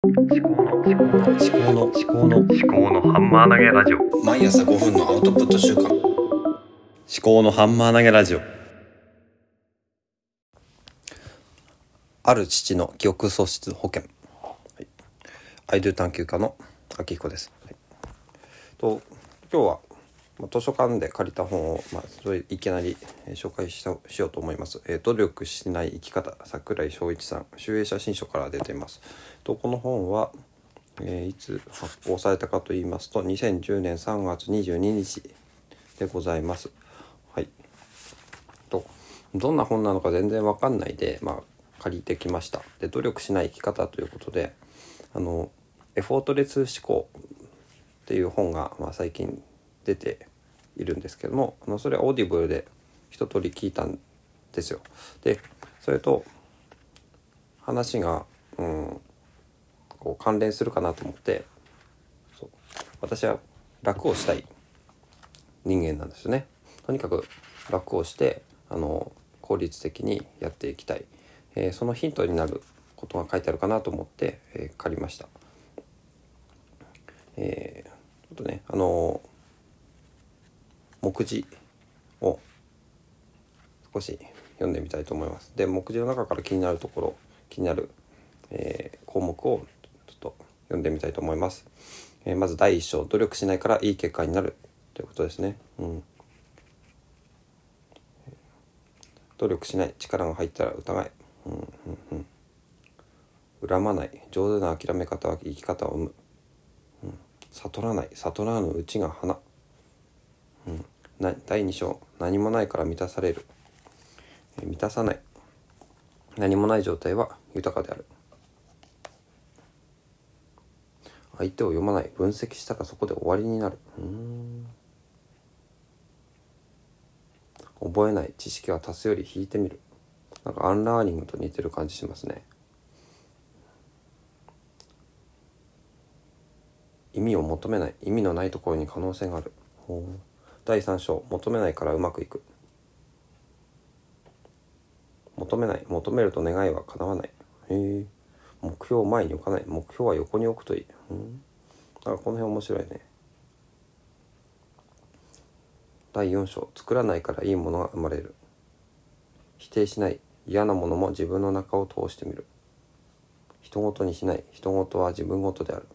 思考の思考の思考の思考の思考のハンマー投げラジオ。毎朝5分のアウトプット週間。思考のハンマー投げラジオ。ある父の記憶喪失保険、はい、アイドゥ探求家の秋彦です、はい、と今日はまあ図書館で借りた本を、まあ、それいきなりえー紹介したしようと思います。えー努力しない生き方桜井翔一さん集英写真書から出ています。とこの本は、えーいつ発行されたかと言いますと2010年3月22日でございます。はい。とどんな本なのか全然わかんないで、まあ、借りてきました。で努力しない生き方ということであのエフォートレス思考っていう本が、まあ、最近出ているんですけどもあのそれはオーディブルで一通り聞いたんですよ。でそれと話が、うん、こう関連するかなと思ってそう私は楽をしたい人間なんですよね。とにかく楽をしてあの効率的にやっていきたい、えーそのヒントになることが書いてあるかなと思って、えー借りました。えーちょっとねあの目次を少し読んでみたいと思います。で目次の中から気になるところ気になる、えー項目をちょっと読んでみたいと思います。えーまず第一章努力しないからいい結果になるということですね。うん、努力しない力が入ったら疑え、うんうんうん、恨まない上手な諦め方は生き方を生む、うん、悟らない悟らぬうちが花うん、な第2章何もないから満たされる、えー満たさない。何もない状態は豊かである。相手を読まない。分析したらそこで終わりになる。うん。覚えない。知識は足すより引いてみる。なんかアンラーニングと似てる感じしますね。意味を求めない。意味のないところに可能性がある。ほう。第3章求めないからうまくいく。求めない。求めると願いは叶わない。へえ。目標を前に置かない。目標は横に置くといい。うん。だかこの辺面白いね。第4章作らないからいいものが生まれる。否定しない。嫌なものも自分の中を通してみる。人事にしない。人事は自分事である。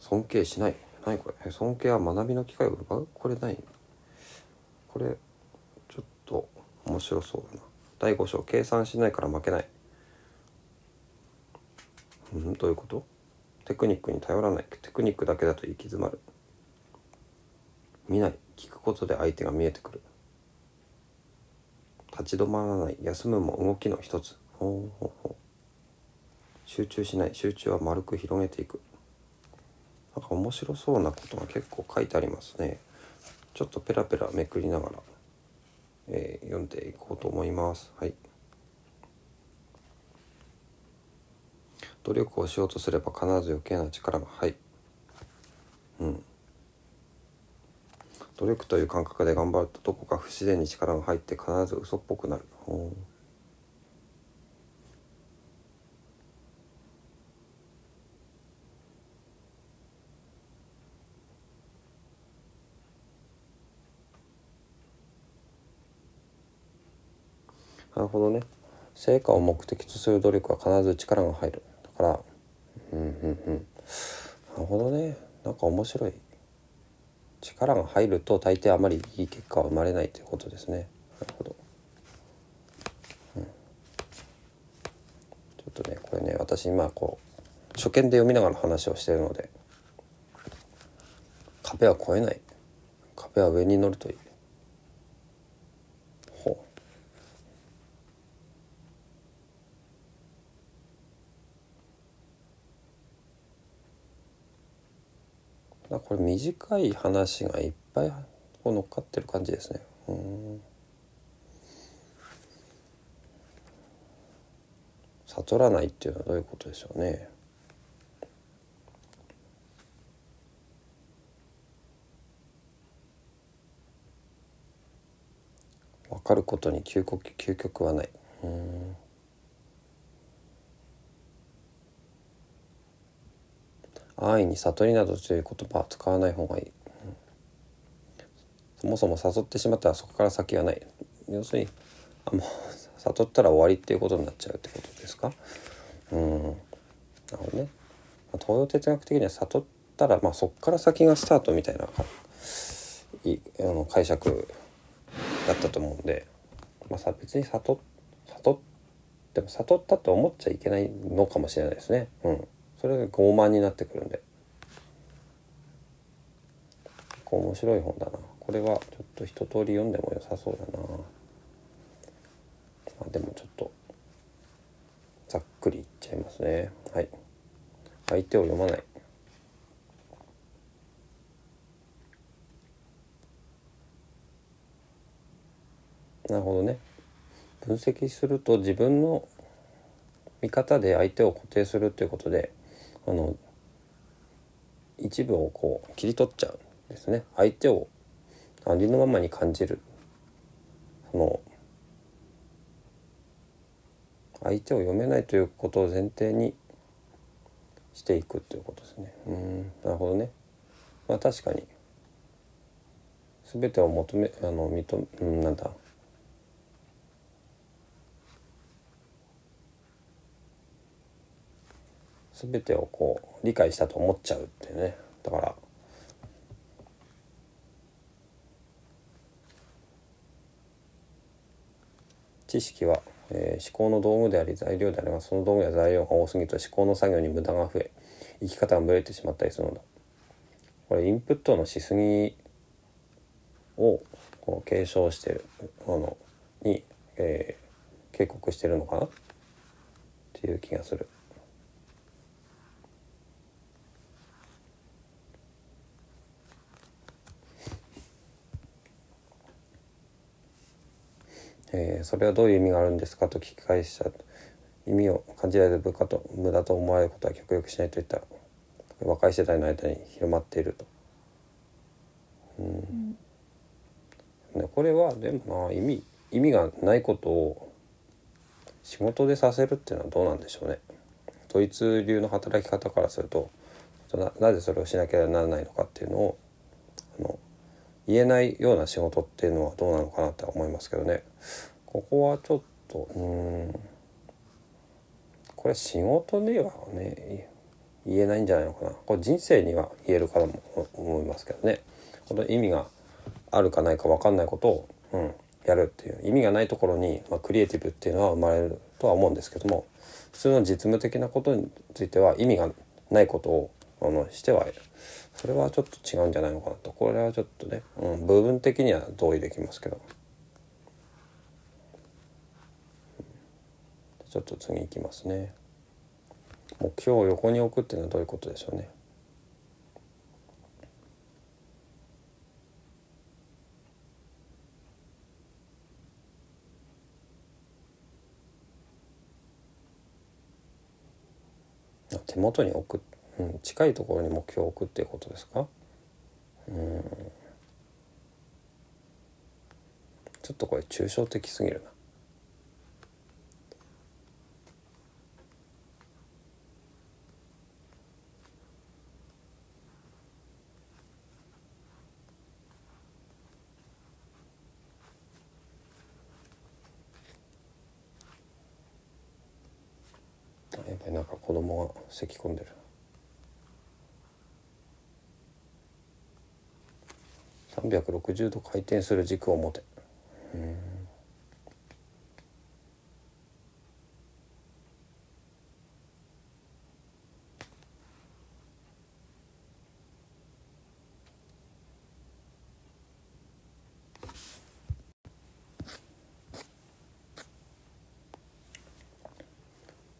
尊敬しない。何これ？尊敬は学びの機会を奪う？これ何これちょっと面白そうだな。第5章。計算しないから負けない。うん？どういうこと？テクニックに頼らない。テクニックだけだと行き詰まる。見ない。聞くことで相手が見えてくる。立ち止まらない。休むも動きの一つ。ほうほうほう。集中しない。集中は丸く広げていく。なんか面白そうなことが結構書いてありますね。ちょっとペラペラめくりながら、えー読んでいこうと思います。はい。努力をしようとすれば必ず余計な力がはい。うん。努力という感覚で頑張るとどこか不自然に力が入って必ず嘘っぽくなる。なるほどね。成果を目的とする努力は必ず力が入る。だからうんうんうん。なるほどね。なんか面白い。力が入ると大抵あまりいい結果は生まれないということですね。なるほど、うん、ちょっとねこれね私今こう初見で読みながら話をしてるので壁は越えない。壁は上に乗るといいあこれ短い話がいっぱいこう乗っかってる感じですね。うん悟らないっていうのはどういうことでしょうね。分かることに究極究極はない。うん安易に悟りなどという言葉は使わない方がいい、うん。そもそも誘ってしまったらそこから先はない。要するにあもう 悟ったら終わりっていうことになっちゃうってことですか？うん。なるほどね、東洋哲学的には悟ったら、まあ、そこから先がスタートみたいないあの解釈だったと思うんで、まあ、さ別に悟悟っても悟ったと思っちゃいけないのかもしれないですね。うん、それが傲慢になってくるんで。結構面白い本だな。これはちょっと一通り読んでも良さそうだな。あでもちょっとざっくりいっちゃいますね。はい。相手を読まない。なるほどね。分析すると自分の見方で相手を固定するっていうことであの一部をこう切り取っちゃうんですね。相手をありのままに感じる。その相手を読めないということを前提にしていくということですね。うんなるほどね。まあ確かに。全てを求めあの認め、うん、なんだ。全てをこう理解したと思っちゃうってね。だから知識は、えー思考の道具であり材料でありますその道具や材料が多すぎると思考の作業に無駄が増え生き方がぶれてしまったりするのだ。これインプットのしすぎをこう継承してるものに、えー警告してるのかな？っていう気がする。えーそれはどういう意味があるんですかと聞き返した意味を感じられる部下と無駄と思われることは極力しないといった若い世代の間に広まっていると。うんね、これはでもな意味意味がないことを仕事でさせるっていうのはどうなんでしょうね。ドイツ流の働き方からするとななぜそれをしなきゃならないのかっていうのをあの言えないような仕事っていうのはどうなのかなって思いますけどね。ここはちょっとうん。これ仕事ではね言えないんじゃないのかな。これ人生には言えるかも思いますけどね。この意味があるかないか分かんないことを、うん、やるっていう。意味がないところに、まあ、クリエイティブっていうのは生まれるとは思うんですけども普通の実務的なことについては意味がないことをあのしてはそれはちょっと違うんじゃないのかなと。これはちょっとね、うん、部分的には同意できますけど。ちょっと次いきますね。目標を横に置くっていうのはどういうことでしょうね。手元に置く、うん、近いところに目標を置くっていうことですか？うん。ちょっとこれ抽象的すぎるな。なんか子供が咳き込んでる。360度回転する軸を持て。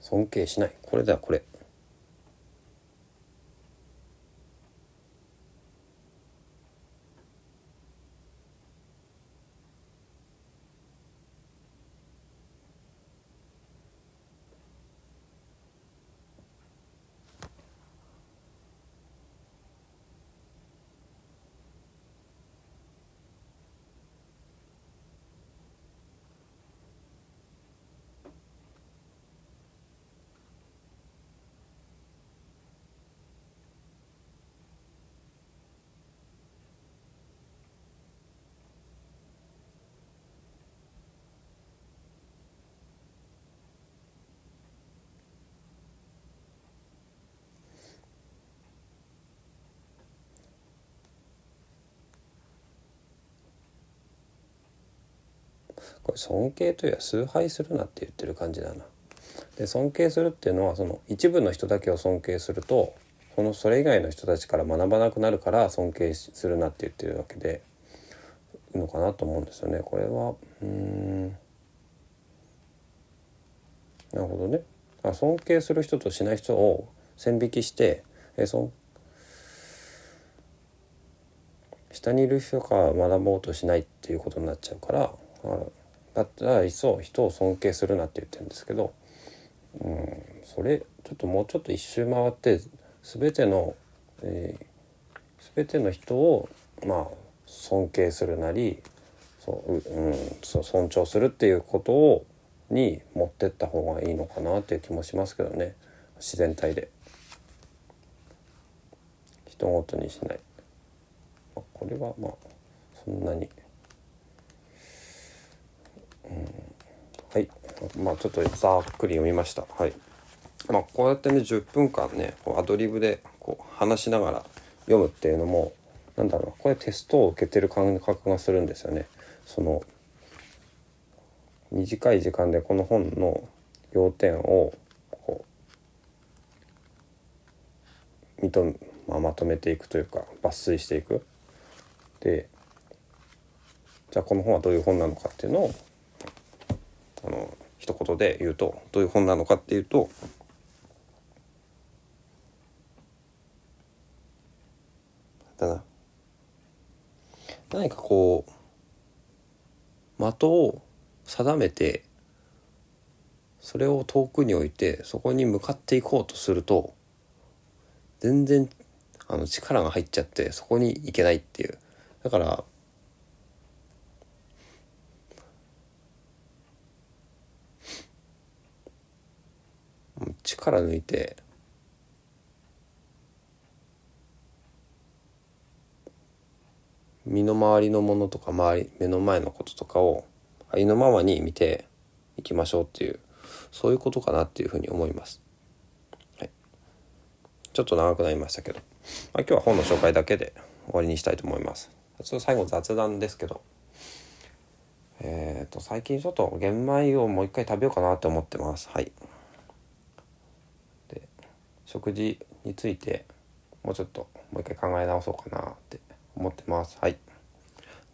尊敬しない。これだこれ。これ尊敬というよりは崇拝するなって言ってる感じだな。で尊敬するっていうのはその一部の人だけを尊敬するとそのそれ以外の人たちから学ばなくなるから尊敬するなって言ってるわけでいいのかなと思うんですよね。これはうんなるほどね。尊敬する人としない人を線引きしてえそ下にいる人から学ぼうとしないっていうことになっちゃうからだったらい。っそ人を尊敬するなって言ってるんですけど、うん、それちょっともうちょっと一周回って全ての、えー、全ての人をまあ尊敬するなりそう、うん、そう尊重するっていうことをに持ってった方がいいのかなっていう気もしますけどね。自然体で。人ごとにしない。これはまあそんなに、はい。まあちょっとざっくり読みました。はい。まあこうやってね10分間ねこうアドリブでこう話しながら読むっていうのもなんだろうこれテストを受けてる感覚がするんですよね。その短い時間でこの本の要点をこう認まあ、まとめていくというか抜粋していく。でじゃあこの本はどういう本なのかっていうのをあの一言で言うとどういう本なのかっていうと何かこう的を定めてそれを遠くに置いてそこに向かっていこうとすると全然あの力が入っちゃってそこに行けないっていう。だから力抜いて身の回りのものとか周り目の前のこととかをありのままに見ていきましょうっていうそういうことかなっていうふうに思います。はい、ちょっと長くなりましたけど、まあ、今日は本の紹介だけで終わりにしたいと思います。ちょっと最後雑談ですけど、えっ、ー、と最近ちょっと玄米をもう一回食べようかなって思ってます。はい。食事についてもうちょっともう一回考え直そうかなって思ってます。はい。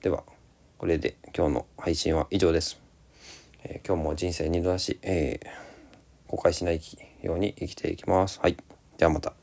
では。これで今日の配信は以上です。えー、今日も人生二度だし、えー、後悔しないように生きていきます。はい。ではまた。